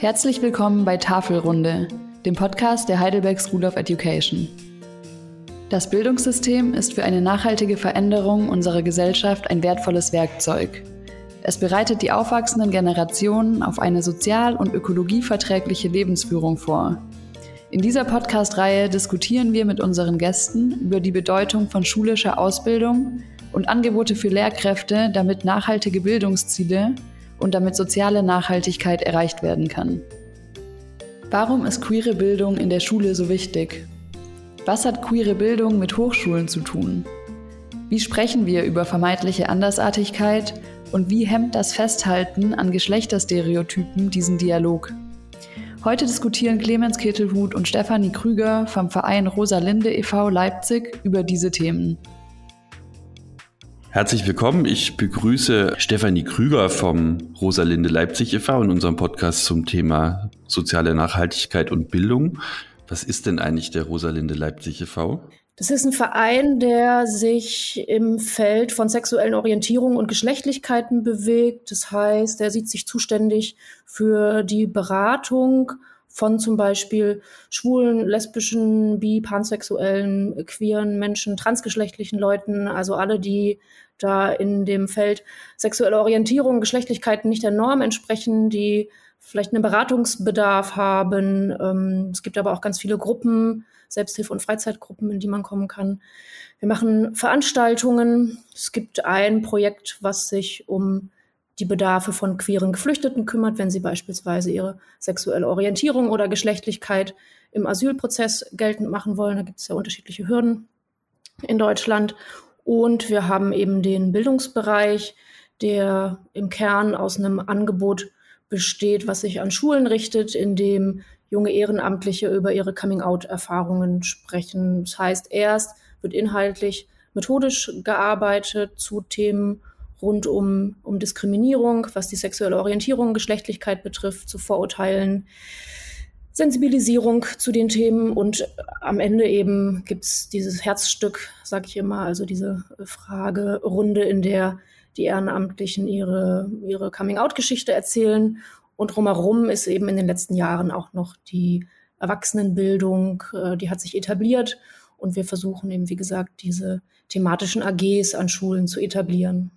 Herzlich willkommen bei Tafelrunde, dem Podcast der Heidelberg School of Education. Das Bildungssystem ist für eine nachhaltige Veränderung unserer Gesellschaft ein wertvolles Werkzeug. Es bereitet die aufwachsenden Generationen auf eine sozial- und ökologieverträgliche Lebensführung vor. In dieser Podcast-Reihe diskutieren wir mit unseren Gästen über die Bedeutung von schulischer Ausbildung und Angebote für Lehrkräfte, damit nachhaltige Bildungsziele und damit soziale Nachhaltigkeit erreicht werden kann. Warum ist queere Bildung in der Schule so wichtig? Was hat queere Bildung mit Hochschulen zu tun? Wie sprechen wir über vermeintliche Andersartigkeit und wie hemmt das Festhalten an Geschlechterstereotypen diesen Dialog? Heute diskutieren Clemens Ketelhut und Stefanie Krüger vom Verein Rosalinde e.V. Leipzig über diese Themen. Herzlich willkommen. Ich begrüße Stefanie Krüger vom Rosalinde Leipzig e.V. in unserem Podcast zum Thema soziale Nachhaltigkeit und Bildung. Was ist denn eigentlich der Rosalinde Leipzig e.V.? Das ist ein Verein, der sich im Feld von sexuellen Orientierungen und Geschlechtlichkeiten bewegt. Das heißt, er sieht sich zuständig für die Beratung von zum Beispiel schwulen, lesbischen, bi, pansexuellen, queeren Menschen, transgeschlechtlichen Leuten, also alle, die da in dem Feld sexuelle Orientierung, Geschlechtlichkeiten nicht der Norm entsprechen, die vielleicht einen Beratungsbedarf haben. Ähm, es gibt aber auch ganz viele Gruppen, Selbsthilfe- und Freizeitgruppen, in die man kommen kann. Wir machen Veranstaltungen. Es gibt ein Projekt, was sich um die Bedarfe von queeren Geflüchteten kümmert, wenn sie beispielsweise ihre sexuelle Orientierung oder Geschlechtlichkeit im Asylprozess geltend machen wollen. Da gibt es ja unterschiedliche Hürden in Deutschland. Und wir haben eben den Bildungsbereich, der im Kern aus einem Angebot besteht, was sich an Schulen richtet, in dem junge Ehrenamtliche über ihre Coming-out-Erfahrungen sprechen. Das heißt, erst wird inhaltlich methodisch gearbeitet zu Themen rund um, um Diskriminierung, was die sexuelle Orientierung, Geschlechtlichkeit betrifft, zu Vorurteilen, Sensibilisierung zu den Themen und am Ende eben gibt es dieses Herzstück, sage ich immer, also diese Fragerunde, in der die Ehrenamtlichen ihre, ihre Coming-out-Geschichte erzählen und drumherum ist eben in den letzten Jahren auch noch die Erwachsenenbildung, äh, die hat sich etabliert und wir versuchen eben, wie gesagt, diese thematischen AGs an Schulen zu etablieren.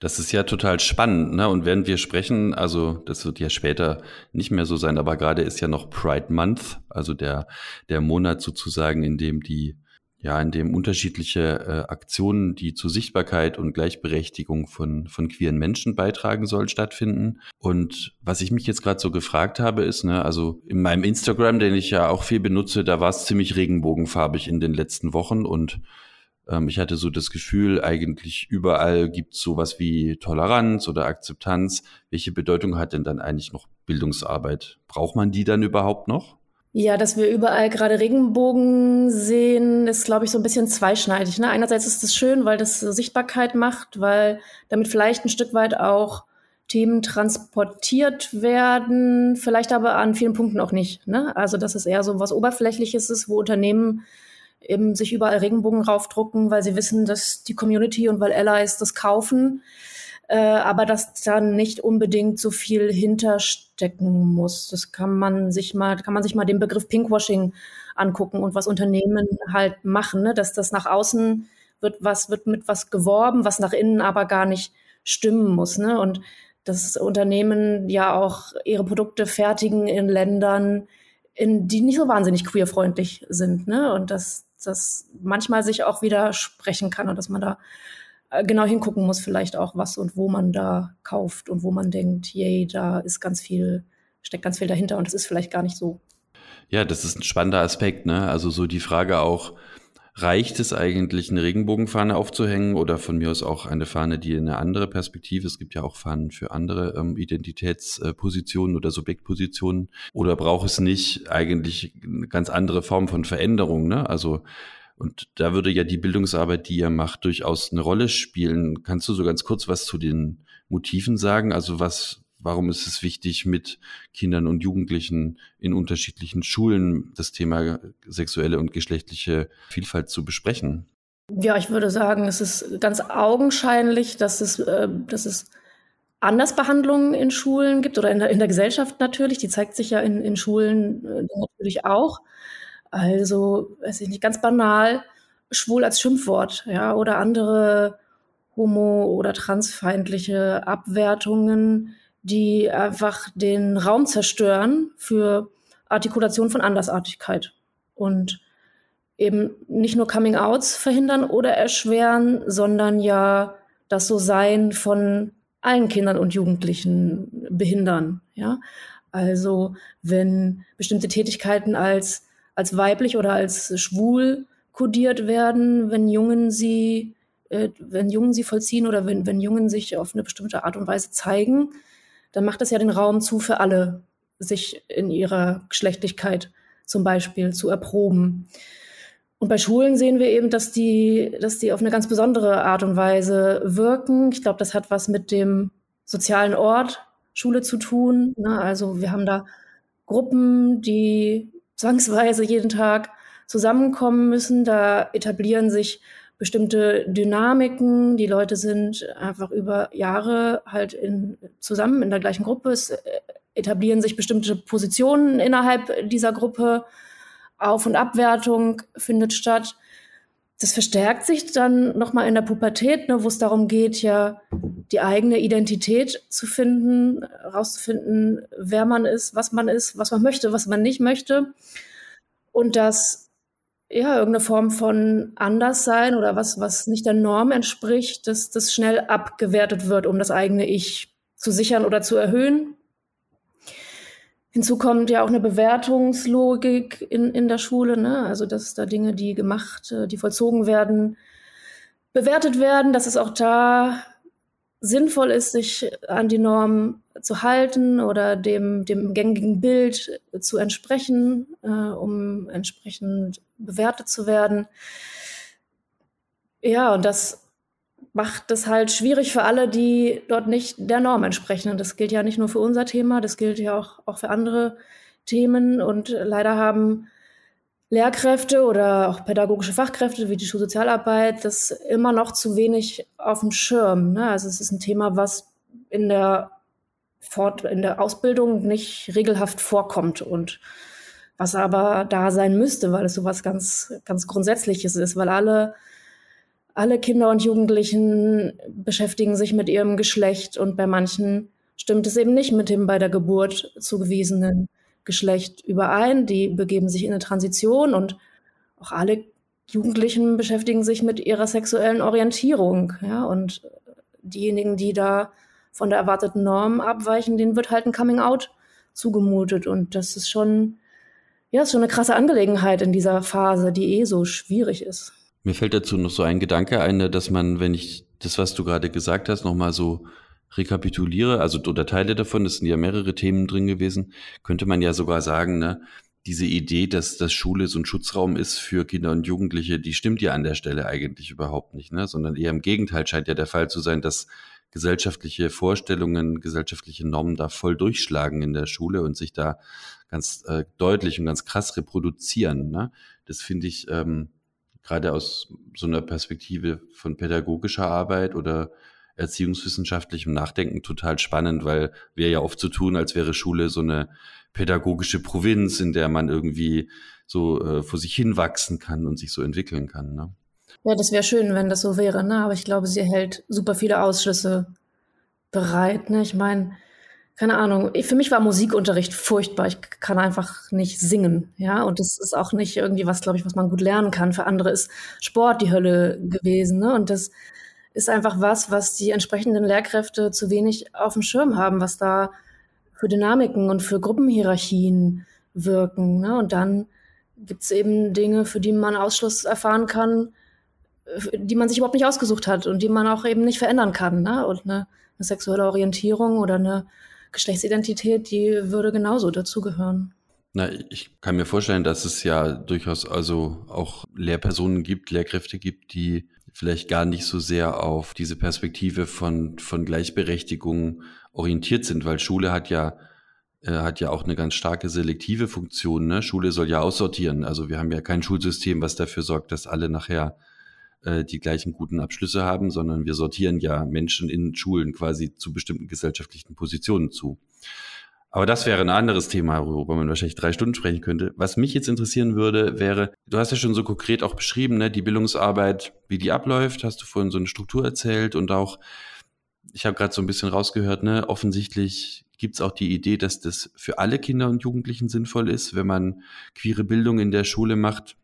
Das ist ja total spannend, ne? Und während wir sprechen, also das wird ja später nicht mehr so sein, aber gerade ist ja noch Pride Month, also der, der Monat sozusagen, in dem die, ja, in dem unterschiedliche äh, Aktionen, die zur Sichtbarkeit und Gleichberechtigung von, von queeren Menschen beitragen sollen, stattfinden. Und was ich mich jetzt gerade so gefragt habe, ist, ne, also in meinem Instagram, den ich ja auch viel benutze, da war es ziemlich regenbogenfarbig in den letzten Wochen und ähm, ich hatte so das Gefühl, eigentlich überall gibt es sowas wie Toleranz oder Akzeptanz. Welche Bedeutung hat denn dann eigentlich noch Bildungsarbeit? Braucht man die dann überhaupt noch? Ja, dass wir überall gerade Regenbogen sehen, ist, glaube ich, so ein bisschen zweischneidig. Ne? Einerseits ist es schön, weil das Sichtbarkeit macht, weil damit vielleicht ein Stück weit auch Themen transportiert werden, vielleicht aber an vielen Punkten auch nicht. Ne? Also, dass es eher so was Oberflächliches ist, wo Unternehmen eben sich überall Regenbogen raufdrucken, weil sie wissen, dass die Community und weil Allies das kaufen, äh, aber dass da nicht unbedingt so viel hinterstecken muss. Das kann man sich mal, kann man sich mal den Begriff Pinkwashing angucken und was Unternehmen halt machen, ne? dass das nach außen wird was wird mit was geworben, was nach innen aber gar nicht stimmen muss, ne? Und dass Unternehmen ja auch ihre Produkte fertigen in Ländern, in die nicht so wahnsinnig queerfreundlich sind, ne? Und dass das manchmal sich auch widersprechen kann und dass man da äh, genau hingucken muss, vielleicht auch was und wo man da kauft und wo man denkt, yay, da ist ganz viel, steckt ganz viel dahinter und es ist vielleicht gar nicht so. Ja, das ist ein spannender Aspekt, ne? Also so die Frage auch, Reicht es eigentlich, eine Regenbogenfahne aufzuhängen oder von mir aus auch eine Fahne, die eine andere Perspektive, es gibt ja auch Fahnen für andere ähm, Identitätspositionen oder Subjektpositionen, oder braucht es nicht eigentlich eine ganz andere Form von Veränderung? Ne? Also und da würde ja die Bildungsarbeit, die ihr macht, durchaus eine Rolle spielen. Kannst du so ganz kurz was zu den Motiven sagen? Also was, Warum ist es wichtig, mit Kindern und Jugendlichen in unterschiedlichen Schulen das Thema sexuelle und geschlechtliche Vielfalt zu besprechen? Ja, ich würde sagen, es ist ganz augenscheinlich, dass es, äh, dass es Andersbehandlungen in Schulen gibt oder in der, in der Gesellschaft natürlich. Die zeigt sich ja in, in Schulen äh, natürlich auch. Also, weiß ich nicht, ganz banal, schwul als Schimpfwort, ja, oder andere homo- oder transfeindliche Abwertungen, die einfach den Raum zerstören für Artikulation von Andersartigkeit und eben nicht nur Coming-outs verhindern oder erschweren, sondern ja das So-Sein von allen Kindern und Jugendlichen behindern. Ja? Also wenn bestimmte Tätigkeiten als, als weiblich oder als schwul kodiert werden, wenn Jungen sie, äh, wenn Jungen sie vollziehen oder wenn, wenn Jungen sich auf eine bestimmte Art und Weise zeigen, dann macht das ja den Raum zu für alle, sich in ihrer Geschlechtlichkeit zum Beispiel zu erproben. Und bei Schulen sehen wir eben, dass die, dass die auf eine ganz besondere Art und Weise wirken. Ich glaube, das hat was mit dem sozialen Ort Schule zu tun. Ne? Also wir haben da Gruppen, die zwangsweise jeden Tag zusammenkommen müssen. Da etablieren sich bestimmte Dynamiken. Die Leute sind einfach über Jahre halt in, zusammen in der gleichen Gruppe. Es äh, etablieren sich bestimmte Positionen innerhalb dieser Gruppe. Auf- und Abwertung findet statt. Das verstärkt sich dann nochmal in der Pubertät, ne, wo es darum geht, ja, die eigene Identität zu finden, herauszufinden, wer man ist, was man ist, was man möchte, was man nicht möchte. Und dass ja, irgendeine Form von Anderssein oder was, was nicht der Norm entspricht, dass das schnell abgewertet wird, um das eigene Ich zu sichern oder zu erhöhen. Hinzu kommt ja auch eine Bewertungslogik in, in der Schule, ne? also dass da Dinge, die gemacht, äh, die vollzogen werden, bewertet werden, dass es auch da sinnvoll ist, sich an die Norm zu halten oder dem, dem gängigen Bild zu entsprechen, äh, um entsprechend bewertet zu werden. Ja, und das macht es halt schwierig für alle, die dort nicht der Norm entsprechen. Und das gilt ja nicht nur für unser Thema, das gilt ja auch, auch für andere Themen. Und leider haben Lehrkräfte oder auch pädagogische Fachkräfte wie die Schulsozialarbeit das immer noch zu wenig auf dem Schirm. Ne? Also es ist ein Thema, was in der Fort in der Ausbildung nicht regelhaft vorkommt und was aber da sein müsste, weil es so was ganz, ganz Grundsätzliches ist, weil alle alle Kinder und Jugendlichen beschäftigen sich mit ihrem Geschlecht und bei manchen stimmt es eben nicht mit dem bei der Geburt zugewiesenen Geschlecht überein. Die begeben sich in eine Transition und auch alle Jugendlichen beschäftigen sich mit ihrer sexuellen Orientierung. Ja, und diejenigen, die da von der erwarteten Norm abweichen, denen wird halt ein Coming Out zugemutet. Und das ist schon, ja, ist schon eine krasse Angelegenheit in dieser Phase, die eh so schwierig ist. Mir fällt dazu noch so ein Gedanke ein, ne, dass man, wenn ich das, was du gerade gesagt hast, nochmal so rekapituliere, also oder Teile davon, es sind ja mehrere Themen drin gewesen, könnte man ja sogar sagen, ne, diese Idee, dass das Schule so ein Schutzraum ist für Kinder und Jugendliche, die stimmt ja an der Stelle eigentlich überhaupt nicht, ne? sondern eher im Gegenteil scheint ja der Fall zu sein, dass gesellschaftliche Vorstellungen, gesellschaftliche Normen da voll durchschlagen in der Schule und sich da ganz äh, deutlich und ganz krass reproduzieren. Ne? Das finde ich ähm, gerade aus so einer Perspektive von pädagogischer Arbeit oder erziehungswissenschaftlichem Nachdenken total spannend, weil wir ja oft so tun, als wäre Schule so eine pädagogische Provinz, in der man irgendwie so äh, vor sich hinwachsen kann und sich so entwickeln kann. Ne? Ja, das wäre schön, wenn das so wäre, ne? aber ich glaube, sie hält super viele Ausschlüsse bereit. Ne? Ich meine, keine Ahnung, für mich war Musikunterricht furchtbar. Ich kann einfach nicht singen, ja. Und das ist auch nicht irgendwie was, glaube ich, was man gut lernen kann. Für andere ist Sport die Hölle gewesen, ne? Und das ist einfach was, was die entsprechenden Lehrkräfte zu wenig auf dem Schirm haben, was da für Dynamiken und für Gruppenhierarchien wirken. Ne? Und dann gibt es eben Dinge, für die man Ausschluss erfahren kann, die man sich überhaupt nicht ausgesucht hat und die man auch eben nicht verändern kann. Ne? Und eine, eine sexuelle Orientierung oder eine Geschlechtsidentität, die würde genauso dazugehören. Na, ich kann mir vorstellen, dass es ja durchaus also auch Lehrpersonen gibt, Lehrkräfte gibt, die vielleicht gar nicht so sehr auf diese Perspektive von, von Gleichberechtigung orientiert sind, weil Schule hat ja, äh, hat ja auch eine ganz starke selektive Funktion. Ne? Schule soll ja aussortieren. Also wir haben ja kein Schulsystem, was dafür sorgt, dass alle nachher äh, die gleichen guten Abschlüsse haben, sondern wir sortieren ja Menschen in Schulen quasi zu bestimmten gesellschaftlichen Positionen zu. Aber das wäre ein anderes Thema, worüber man wahrscheinlich drei Stunden sprechen könnte. Was mich jetzt interessieren würde, wäre, du hast ja schon so konkret auch beschrieben, ne, die Bildungsarbeit, wie die abläuft, hast du vorhin so eine Struktur erzählt und auch, ich habe gerade so ein bisschen rausgehört, ne, offensichtlich gibt es auch die Idee, dass das für alle Kinder und Jugendlichen sinnvoll ist, wenn man queere Bildung in der Schule macht.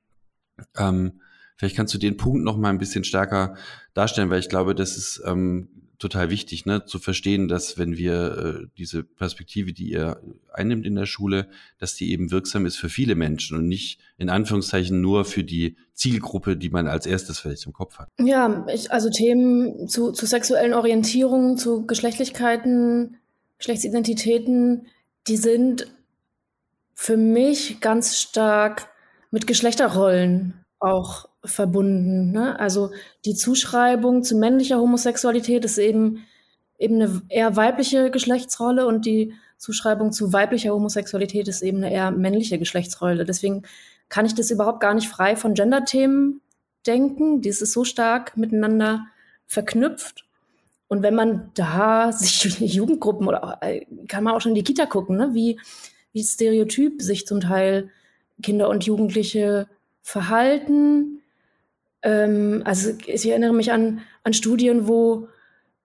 Ähm, vielleicht kannst du den Punkt noch mal ein bisschen stärker darstellen, weil ich glaube, das ist ähm, total wichtig, ne, zu verstehen, dass wenn wir äh, diese Perspektive, die ihr einnimmt in der Schule, dass die eben wirksam ist für viele Menschen und nicht in Anführungszeichen nur für die Zielgruppe, die man als erstes vielleicht im Kopf hat. Ja, ich, also Themen zu, zu sexuellen Orientierungen, zu Geschlechtlichkeiten, Geschlechtsidentitäten, die sind für mich ganz stark mit Geschlechterrollen auch verbunden. Ne? Also die Zuschreibung zu männlicher Homosexualität ist eben, eben eine eher weibliche Geschlechtsrolle und die Zuschreibung zu weiblicher Homosexualität ist eben eine eher männliche Geschlechtsrolle. Deswegen kann ich das überhaupt gar nicht frei von Gender-Themen denken. Dies ist so stark miteinander verknüpft. Und wenn man da sich Jugendgruppen oder äh, kann man auch schon in die Kita gucken, ne? wie, wie stereotyp sich zum Teil Kinder und Jugendliche verhalten, ähm, also ich erinnere mich an, an Studien, wo,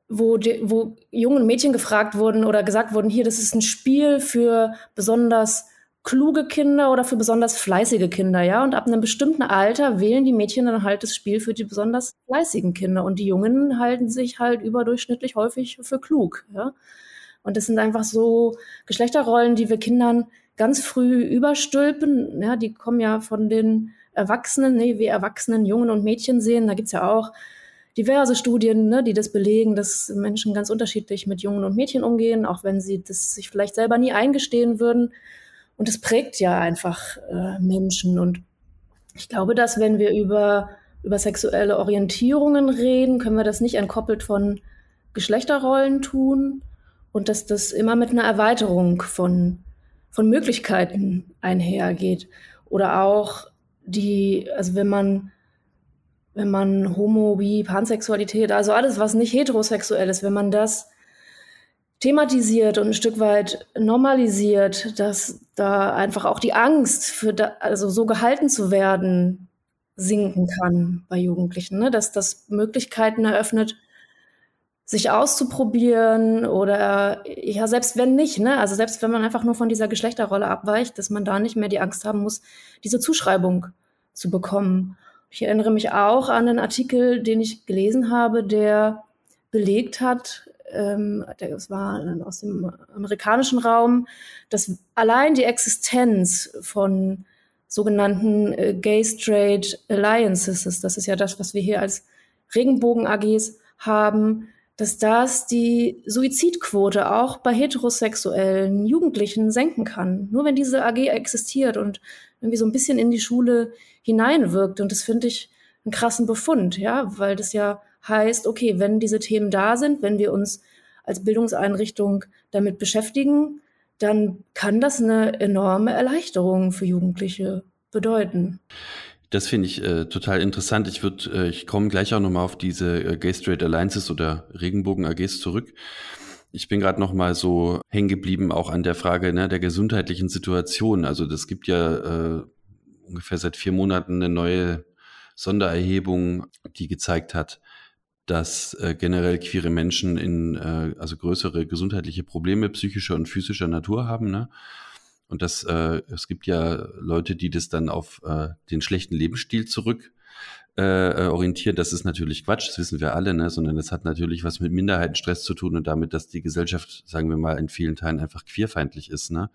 wo, de, wo jungen Mädchen gefragt wurden oder gesagt wurden, hier, das ist ein Spiel für besonders kluge Kinder oder für besonders fleißige Kinder, ja. Und ab einem bestimmten Alter wählen die Mädchen dann halt das Spiel für die besonders fleißigen Kinder. Und die Jungen halten sich halt überdurchschnittlich häufig für klug, ja. Und das sind einfach so Geschlechterrollen, die wir Kindern ganz früh überstülpen. Ja, die kommen ja von den Erwachsenen, nee, wir Erwachsenen, Jungen und Mädchen sehen. Da gibt's ja auch diverse Studien, ne, die das belegen, dass Menschen ganz unterschiedlich mit Jungen und Mädchen umgehen, auch wenn sie das sich vielleicht selber nie eingestehen würden. Und es prägt ja einfach äh, Menschen. Und ich glaube, dass wenn wir über, über sexuelle Orientierungen reden, können wir das nicht entkoppelt von Geschlechterrollen tun und dass das immer mit einer Erweiterung von, von Möglichkeiten einhergeht. Oder auch die, also wenn man, wenn man Homo, Bi, Pansexualität, also alles, was nicht heterosexuell ist, wenn man das thematisiert und ein Stück weit normalisiert, dass da einfach auch die Angst für, da, also so gehalten zu werden, sinken kann bei Jugendlichen, ne? dass das Möglichkeiten eröffnet, sich auszuprobieren oder ja, selbst wenn nicht, ne? Also selbst wenn man einfach nur von dieser Geschlechterrolle abweicht, dass man da nicht mehr die Angst haben muss, diese Zuschreibung zu bekommen. Ich erinnere mich auch an einen Artikel, den ich gelesen habe, der belegt hat, ähm, das war aus dem amerikanischen Raum, dass allein die Existenz von sogenannten äh, Gay Straight Alliances, das ist ja das, was wir hier als Regenbogen-AGs haben, dass das die Suizidquote auch bei heterosexuellen Jugendlichen senken kann. Nur wenn diese AG existiert und irgendwie so ein bisschen in die Schule hineinwirkt. Und das finde ich einen krassen Befund, ja, weil das ja heißt, okay, wenn diese Themen da sind, wenn wir uns als Bildungseinrichtung damit beschäftigen, dann kann das eine enorme Erleichterung für Jugendliche bedeuten. Das finde ich äh, total interessant. Ich würde, äh, ich komme gleich auch nochmal auf diese äh, Gay Straight Alliances oder Regenbogen AGs zurück. Ich bin gerade noch mal so hängen geblieben auch an der Frage ne, der gesundheitlichen Situation. Also das gibt ja äh, ungefähr seit vier Monaten eine neue Sondererhebung, die gezeigt hat, dass äh, generell queere Menschen in äh, also größere gesundheitliche Probleme psychischer und physischer Natur haben. Ne? Und das, äh, es gibt ja Leute, die das dann auf äh, den schlechten Lebensstil zurück äh, äh, orientieren. Das ist natürlich Quatsch, das wissen wir alle, ne? sondern das hat natürlich was mit Minderheitenstress zu tun und damit, dass die Gesellschaft, sagen wir mal, in vielen Teilen einfach queerfeindlich ist. Ne?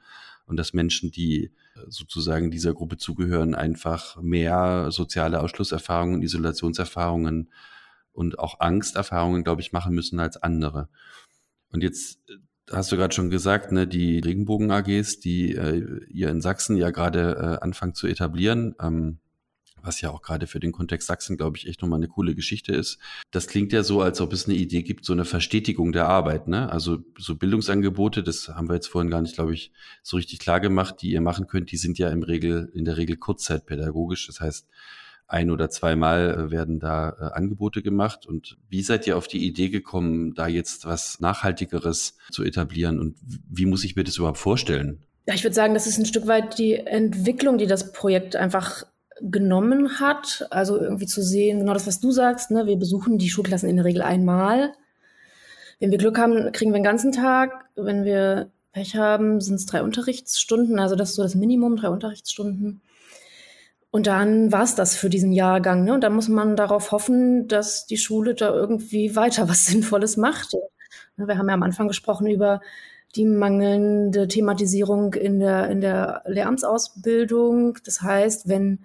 Und dass Menschen, die äh, sozusagen dieser Gruppe zugehören, einfach mehr soziale Ausschlusserfahrungen, Isolationserfahrungen und auch Angsterfahrungen, glaube ich, machen müssen als andere. Und jetzt äh, hast du gerade schon gesagt, ne, die Regenbogen-AGs, die äh, ihr in Sachsen ja gerade äh, anfangen zu etablieren, ähm, was ja auch gerade für den Kontext Sachsen, glaube ich, echt nochmal eine coole Geschichte ist. Das klingt ja so, als ob es eine Idee gibt, so eine Verstetigung der Arbeit. Ne? Also so Bildungsangebote, das haben wir jetzt vorhin gar nicht, glaube ich, so richtig klar gemacht, die ihr machen könnt, die sind ja im Regel, in der Regel kurzzeitpädagogisch. Das heißt, ein oder zweimal äh, werden da äh, Angebote gemacht. Und wie seid ihr auf die Idee gekommen, da jetzt was Nachhaltigeres zu etablieren? Und wie muss ich mir das überhaupt vorstellen? Ja, ich würde sagen, das ist ein Stück weit die Entwicklung, die das Projekt einfach genommen hat. Also irgendwie zu sehen, genau das, was du sagst. Ne? Wir besuchen die Schulklassen in der Regel einmal. Wenn wir Glück haben, kriegen wir den ganzen Tag. Wenn wir Pech haben, sind es drei Unterrichtsstunden. Also das ist so das Minimum, drei Unterrichtsstunden. Und dann war es das für diesen Jahrgang. Ne? Und da muss man darauf hoffen, dass die Schule da irgendwie weiter was Sinnvolles macht. Ne, wir haben ja am Anfang gesprochen über die mangelnde Thematisierung in der, in der Lehramtsausbildung. Das heißt, wenn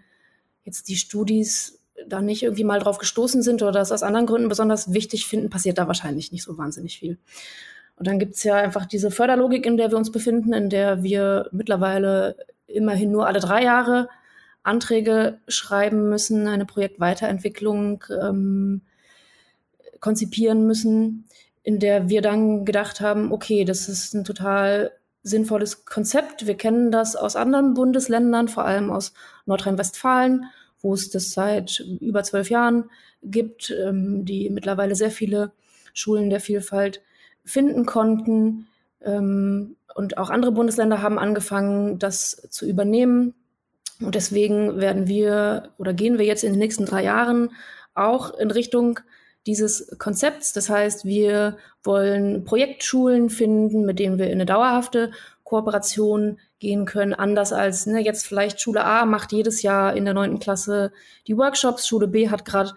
jetzt die Studis da nicht irgendwie mal drauf gestoßen sind oder das aus anderen Gründen besonders wichtig finden, passiert da wahrscheinlich nicht so wahnsinnig viel. Und dann gibt es ja einfach diese Förderlogik, in der wir uns befinden, in der wir mittlerweile immerhin nur alle drei Jahre Anträge schreiben müssen, eine Projektweiterentwicklung ähm, konzipieren müssen, in der wir dann gedacht haben, okay, das ist ein total sinnvolles Konzept. Wir kennen das aus anderen Bundesländern, vor allem aus Nordrhein-Westfalen, wo es das seit über zwölf Jahren gibt, ähm, die mittlerweile sehr viele Schulen der Vielfalt finden konnten. Ähm, und auch andere Bundesländer haben angefangen, das zu übernehmen. Und deswegen werden wir oder gehen wir jetzt in den nächsten drei Jahren auch in Richtung dieses Konzepts. Das heißt, wir wollen Projektschulen finden, mit denen wir in eine dauerhafte Kooperation gehen können, anders als ne, jetzt vielleicht Schule A macht jedes Jahr in der neunten Klasse die Workshops, Schule B hat gerade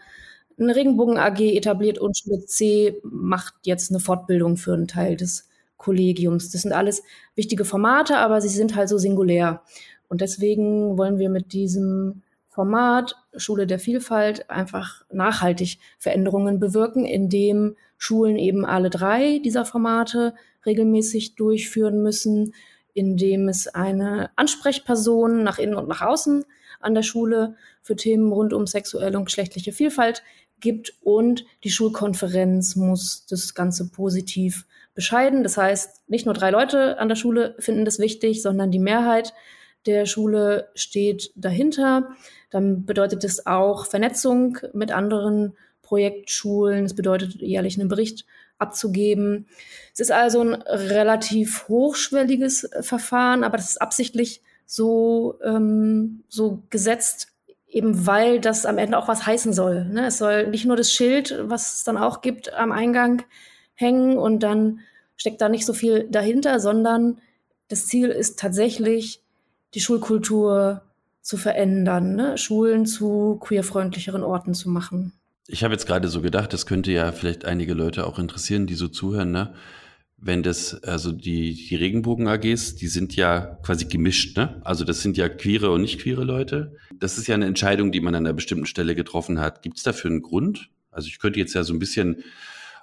eine Regenbogen AG etabliert und Schule C macht jetzt eine Fortbildung für einen Teil des Kollegiums. Das sind alles wichtige Formate, aber sie sind halt so singulär. Und deswegen wollen wir mit diesem Format Schule der Vielfalt einfach nachhaltig Veränderungen bewirken, indem Schulen eben alle drei dieser Formate regelmäßig durchführen müssen, indem es eine Ansprechperson nach innen und nach außen an der Schule für Themen rund um sexuelle und geschlechtliche Vielfalt gibt und die Schulkonferenz muss das Ganze positiv bescheiden. Das heißt, nicht nur drei Leute an der Schule finden das wichtig, sondern die Mehrheit der Schule steht dahinter. Dann bedeutet es auch Vernetzung mit anderen Projektschulen. Es bedeutet jährlich einen Bericht abzugeben. Es ist also ein relativ hochschwelliges Verfahren, aber das ist absichtlich so, ähm, so gesetzt, eben weil das am Ende auch was heißen soll. Ne? Es soll nicht nur das Schild, was es dann auch gibt, am Eingang hängen und dann steckt da nicht so viel dahinter, sondern das Ziel ist tatsächlich, die Schulkultur zu verändern, ne? Schulen zu queerfreundlicheren Orten zu machen. Ich habe jetzt gerade so gedacht, das könnte ja vielleicht einige Leute auch interessieren, die so zuhören, ne? Wenn das, also die, die Regenbogen-AGs, die sind ja quasi gemischt, ne? Also das sind ja queere und nicht queere Leute. Das ist ja eine Entscheidung, die man an einer bestimmten Stelle getroffen hat. Gibt es dafür einen Grund? Also ich könnte jetzt ja so ein bisschen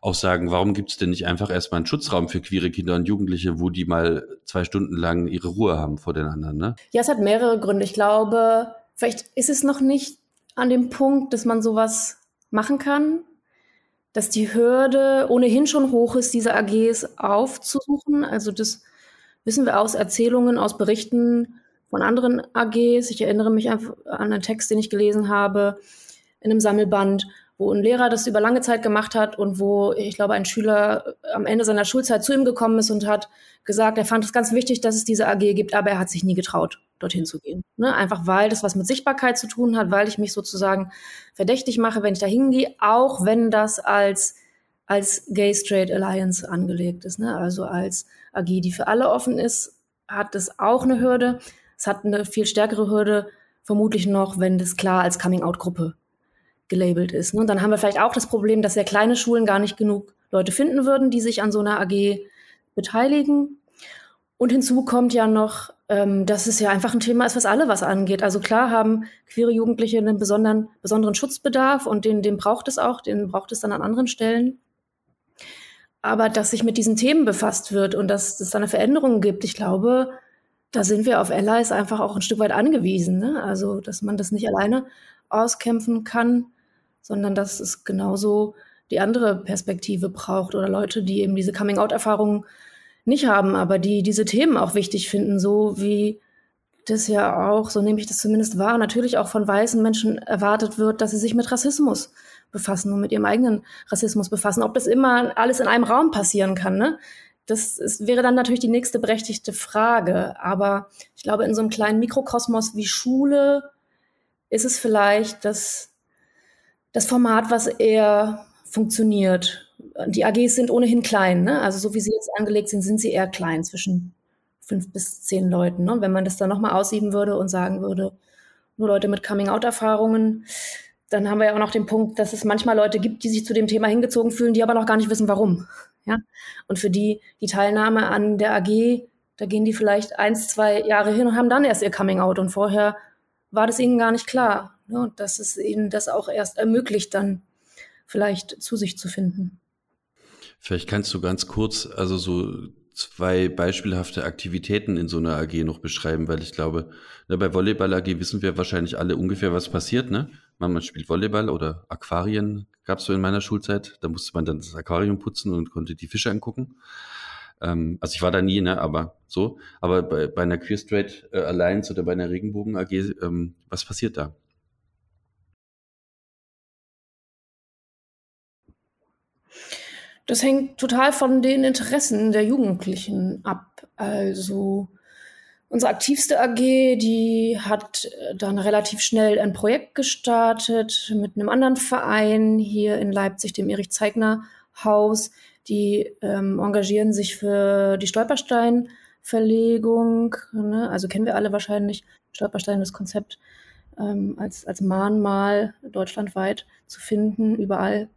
auch sagen, warum gibt es denn nicht einfach erstmal einen Schutzraum für queere Kinder und Jugendliche, wo die mal zwei Stunden lang ihre Ruhe haben vor den anderen? Ne? Ja, es hat mehrere Gründe. Ich glaube, vielleicht ist es noch nicht an dem Punkt, dass man sowas machen kann, dass die Hürde ohnehin schon hoch ist, diese AGs aufzusuchen. Also das wissen wir aus Erzählungen, aus Berichten von anderen AGs. Ich erinnere mich an einen Text, den ich gelesen habe in einem Sammelband, wo ein Lehrer das über lange Zeit gemacht hat und wo, ich glaube, ein Schüler am Ende seiner Schulzeit zu ihm gekommen ist und hat gesagt, er fand es ganz wichtig, dass es diese AG gibt, aber er hat sich nie getraut, dorthin zu gehen. Ne? Einfach weil das was mit Sichtbarkeit zu tun hat, weil ich mich sozusagen verdächtig mache, wenn ich da hingehe, auch wenn das als, als Gay Straight Alliance angelegt ist. Ne? Also als AG, die für alle offen ist, hat das auch eine Hürde. Es hat eine viel stärkere Hürde, vermutlich noch, wenn das klar als Coming-out-Gruppe gelabelt ist. Ne? Und dann haben wir vielleicht auch das Problem, dass sehr kleine Schulen gar nicht genug Leute finden würden, die sich an so einer AG beteiligen. Und hinzu kommt ja noch, ähm, dass es ja einfach ein Thema ist, was alle was angeht. Also klar haben queere Jugendliche einen besonderen, besonderen Schutzbedarf und den, den braucht es auch, den braucht es dann an anderen Stellen. Aber dass sich mit diesen Themen befasst wird und dass es da eine Veränderung gibt, ich glaube, da sind wir auf Allies einfach auch ein Stück weit angewiesen. Ne? Also, dass man das nicht alleine auskämpfen kann sondern dass es genauso die andere Perspektive braucht oder Leute, die eben diese Coming-out-Erfahrungen nicht haben, aber die diese Themen auch wichtig finden, so wie das ja auch, so nehme ich das zumindest wahr, natürlich auch von weißen Menschen erwartet wird, dass sie sich mit Rassismus befassen und mit ihrem eigenen Rassismus befassen. Ob das immer alles in einem Raum passieren kann, ne? Das ist, wäre dann natürlich die nächste berechtigte Frage. Aber ich glaube, in so einem kleinen Mikrokosmos wie Schule ist es vielleicht das, das Format, was eher funktioniert. Die AGs sind ohnehin klein, ne? Also so wie sie jetzt angelegt sind, sind sie eher klein, zwischen fünf bis zehn Leuten. Ne? Wenn man das dann nochmal aussieben würde und sagen würde, nur Leute mit Coming-out-Erfahrungen, dann haben wir ja auch noch den Punkt, dass es manchmal Leute gibt, die sich zu dem Thema hingezogen fühlen, die aber noch gar nicht wissen, warum. Ja? Und für die die Teilnahme an der AG, da gehen die vielleicht eins, zwei Jahre hin und haben dann erst ihr Coming-out und vorher war das ihnen gar nicht klar. Ne? Und dass es ihnen das auch erst ermöglicht, dann vielleicht zu sich zu finden. Vielleicht kannst du ganz kurz, also so zwei beispielhafte Aktivitäten in so einer AG noch beschreiben, weil ich glaube, ne, bei Volleyball AG wissen wir wahrscheinlich alle ungefähr, was passiert. Ne? Man, man spielt Volleyball oder Aquarien gab es so in meiner Schulzeit. Da musste man dann das Aquarium putzen und konnte die Fische angucken. Ähm, also ich war da nie, ne, aber so. Aber bei, bei einer Queer Straight äh, Alliance oder bei einer Regenbogen AG, ähm, was passiert da? Das hängt total von den Interessen der Jugendlichen ab. Also unsere aktivste AG, die hat äh, dann relativ schnell ein Projekt gestartet mit einem anderen Verein hier in Leipzig, dem Erich Zeigner Haus. Die ähm, engagieren sich für die Stolperstein-Verlegung. Ne? Also kennen wir alle wahrscheinlich Stolperstein, das Konzept ähm, als, als Mahnmal deutschlandweit zu finden, überall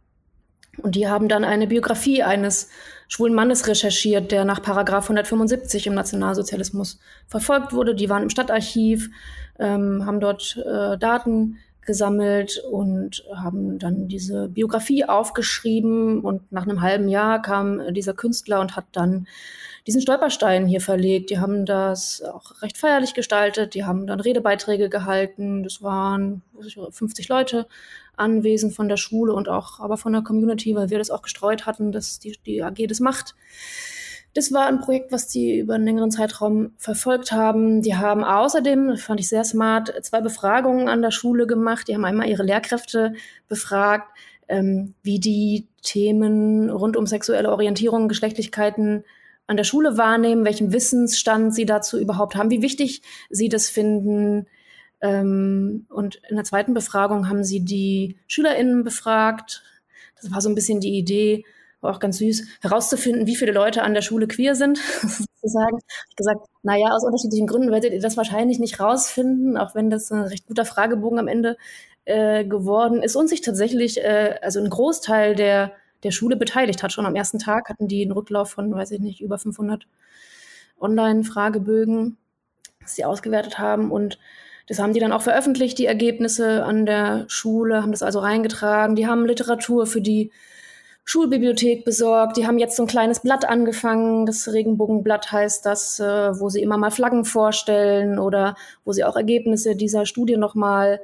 und die haben dann eine Biografie eines schwulen Mannes recherchiert, der nach Paragraph 175 im Nationalsozialismus verfolgt wurde. Die waren im Stadtarchiv, ähm, haben dort äh, Daten gesammelt und haben dann diese Biografie aufgeschrieben. Und nach einem halben Jahr kam dieser Künstler und hat dann diesen Stolperstein hier verlegt. Die haben das auch recht feierlich gestaltet. Die haben dann Redebeiträge gehalten. Das waren 50 Leute anwesend von der Schule und auch aber von der Community, weil wir das auch gestreut hatten, dass die, die AG das macht. Das war ein Projekt, was die über einen längeren Zeitraum verfolgt haben. Die haben außerdem, das fand ich sehr smart, zwei Befragungen an der Schule gemacht. Die haben einmal ihre Lehrkräfte befragt, ähm, wie die Themen rund um sexuelle Orientierung, Geschlechtlichkeiten an der Schule wahrnehmen, welchen Wissensstand sie dazu überhaupt haben, wie wichtig sie das finden, ähm, und in der zweiten Befragung haben sie die SchülerInnen befragt. Das war so ein bisschen die Idee, auch ganz süß, herauszufinden, wie viele Leute an der Schule queer sind, sozusagen. Ich gesagt, naja, aus unterschiedlichen Gründen werdet ihr das wahrscheinlich nicht rausfinden, auch wenn das ein recht guter Fragebogen am Ende äh, geworden ist und sich tatsächlich, äh, also ein Großteil der, der Schule beteiligt hat. Schon am ersten Tag hatten die einen Rücklauf von, weiß ich nicht, über 500 Online-Fragebögen, die sie ausgewertet haben und das haben die dann auch veröffentlicht, die Ergebnisse an der Schule, haben das also reingetragen. Die haben Literatur für die Schulbibliothek besorgt. Die haben jetzt so ein kleines Blatt angefangen. Das Regenbogenblatt heißt das, äh, wo sie immer mal Flaggen vorstellen oder wo sie auch Ergebnisse dieser Studie nochmal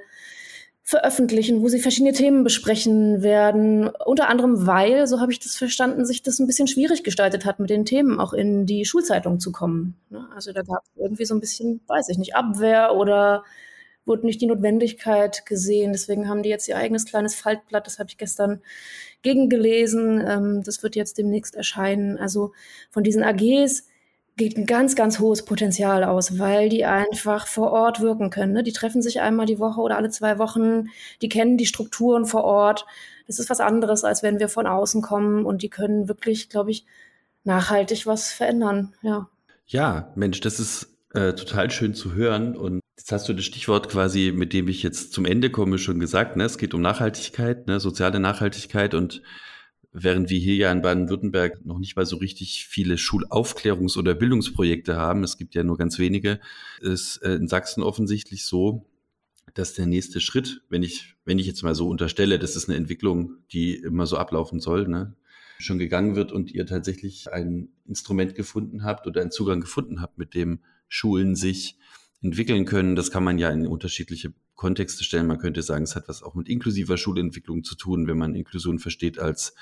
veröffentlichen, wo sie verschiedene Themen besprechen werden. Unter anderem, weil, so habe ich das verstanden, sich das ein bisschen schwierig gestaltet hat, mit den Themen auch in die Schulzeitung zu kommen. Ne? Also da gab es irgendwie so ein bisschen, weiß ich nicht, Abwehr oder wurde nicht die Notwendigkeit gesehen. Deswegen haben die jetzt ihr eigenes kleines Faltblatt, das habe ich gestern gegengelesen. Ähm, das wird jetzt demnächst erscheinen. Also von diesen AGs geht ein ganz, ganz hohes Potenzial aus, weil die einfach vor Ort wirken können. Ne? Die treffen sich einmal die Woche oder alle zwei Wochen, die kennen die Strukturen vor Ort. Das ist was anderes, als wenn wir von außen kommen und die können wirklich, glaube ich, nachhaltig was verändern. Ja, ja Mensch, das ist äh, total schön zu hören und Jetzt hast du das Stichwort quasi, mit dem ich jetzt zum Ende komme, schon gesagt. Ne? Es geht um Nachhaltigkeit, ne? soziale Nachhaltigkeit und während wir hier ja in Baden-Württemberg noch nicht mal so richtig viele Schulaufklärungs- oder Bildungsprojekte haben, es gibt ja nur ganz wenige, ist äh, in Sachsen offensichtlich so, dass der nächste Schritt, wenn ich, wenn ich jetzt mal so unterstelle, das ist eine Entwicklung, die immer so ablaufen soll, ne, schon gegangen wird und ihr tatsächlich ein Instrument gefunden habt oder einen Zugang gefunden habt, mit dem Schulen sich entwickeln können. Das kann man ja in unterschiedliche Kontexte stellen. Man könnte sagen, es hat was auch mit inklusiver Schulentwicklung zu tun, wenn man Inklusion versteht als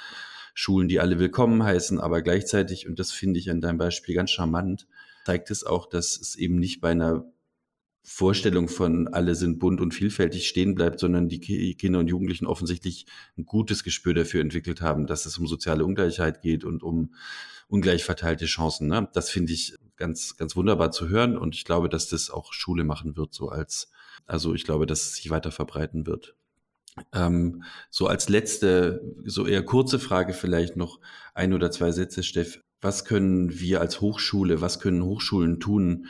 Schulen, die alle willkommen heißen, aber gleichzeitig, und das finde ich an deinem Beispiel ganz charmant, zeigt es auch, dass es eben nicht bei einer Vorstellung von alle sind bunt und vielfältig stehen bleibt, sondern die Kinder und Jugendlichen offensichtlich ein gutes Gespür dafür entwickelt haben, dass es um soziale Ungleichheit geht und um ungleich verteilte Chancen. Ne? Das finde ich ganz, ganz wunderbar zu hören und ich glaube, dass das auch Schule machen wird, so als, also ich glaube, dass es sich weiter verbreiten wird. Ähm, so als letzte, so eher kurze Frage vielleicht noch ein oder zwei Sätze, Steff. Was können wir als Hochschule, was können Hochschulen tun?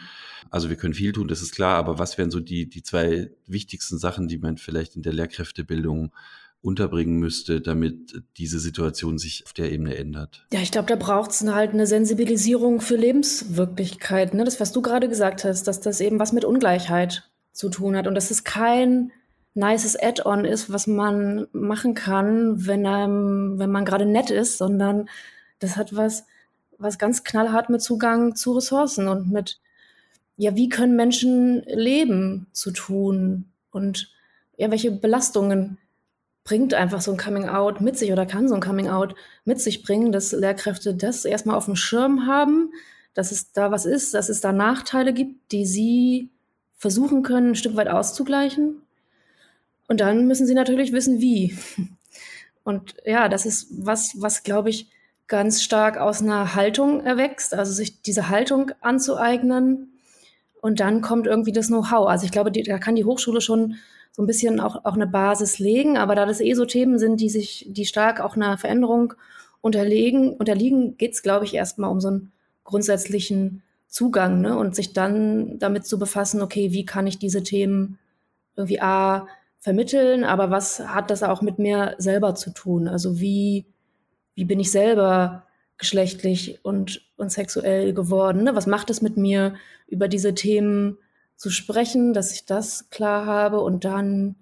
Also wir können viel tun, das ist klar, aber was wären so die, die zwei wichtigsten Sachen, die man vielleicht in der Lehrkräftebildung unterbringen müsste, damit diese Situation sich auf der Ebene ändert? Ja, ich glaube, da braucht es halt eine Sensibilisierung für Lebenswirklichkeit. Ne? Das, was du gerade gesagt hast, dass das eben was mit Ungleichheit zu tun hat und dass es kein nices Add-on ist, was man machen kann, wenn, einem, wenn man gerade nett ist, sondern das hat was, was ganz knallhart mit Zugang zu Ressourcen und mit, ja, wie können Menschen leben zu tun und ja, welche Belastungen bringt einfach so ein Coming-out mit sich oder kann so ein Coming-out mit sich bringen, dass Lehrkräfte das erstmal auf dem Schirm haben, dass es da was ist, dass es da Nachteile gibt, die sie versuchen können, ein Stück weit auszugleichen. Und dann müssen sie natürlich wissen, wie. Und ja, das ist was, was glaube ich ganz stark aus einer Haltung erwächst, also sich diese Haltung anzueignen. Und dann kommt irgendwie das Know-how. Also ich glaube, die, da kann die Hochschule schon so ein bisschen auch, auch eine Basis legen. Aber da das eh so Themen sind, die sich, die stark auch einer Veränderung unterlegen, unterliegen, geht es, glaube ich, erstmal um so einen grundsätzlichen Zugang ne? und sich dann damit zu befassen, okay, wie kann ich diese Themen irgendwie A vermitteln, aber was hat das auch mit mir selber zu tun? Also wie, wie bin ich selber geschlechtlich und, und sexuell geworden? Ne? Was macht es mit mir, über diese Themen zu sprechen, dass ich das klar habe und dann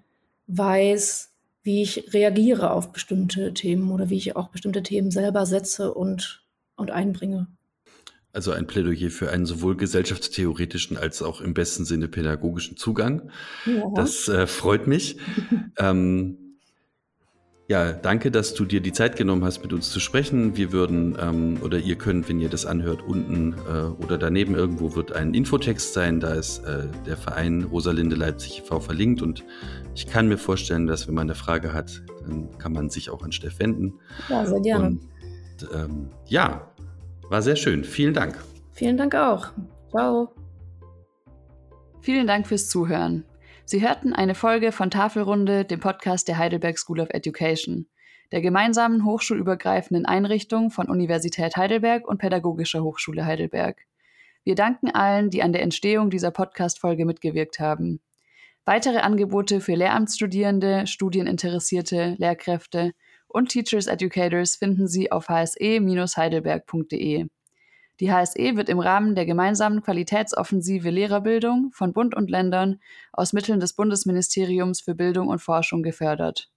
weiß, wie ich reagiere auf bestimmte Themen oder wie ich auch bestimmte Themen selber setze und, und einbringe. Also ein Plädoyer für einen sowohl gesellschaftstheoretischen als auch im besten Sinne pädagogischen Zugang. Ja. Das äh, freut mich. ähm, ja, danke, dass du dir die Zeit genommen hast, mit uns zu sprechen. Wir würden, ähm, oder ihr könnt, wenn ihr das anhört, unten äh, oder daneben irgendwo wird ein Infotext sein. Da ist äh, der Verein Rosalinde Leipzig e.V. verlinkt. Und ich kann mir vorstellen, dass wenn man eine Frage hat, dann kann man sich auch an Steff wenden. Ja, sehr gerne. Und, ähm, ja, war sehr schön. Vielen Dank. Vielen Dank auch. Ciao. Vielen Dank fürs Zuhören. Sie hörten eine Folge von Tafelrunde, dem Podcast der Heidelberg School of Education, der gemeinsamen hochschulübergreifenden Einrichtung von Universität Heidelberg und Pädagogischer Hochschule Heidelberg. Wir danken allen, die an der Entstehung dieser Podcast-Folge mitgewirkt haben. Weitere Angebote für Lehramtsstudierende, Studieninteressierte, Lehrkräfte und Teachers Educators finden Sie auf hse-heidelberg.de. Die HSE wird im Rahmen der gemeinsamen Qualitätsoffensive Lehrerbildung von Bund und Ländern aus Mitteln des Bundesministeriums für Bildung und Forschung gefördert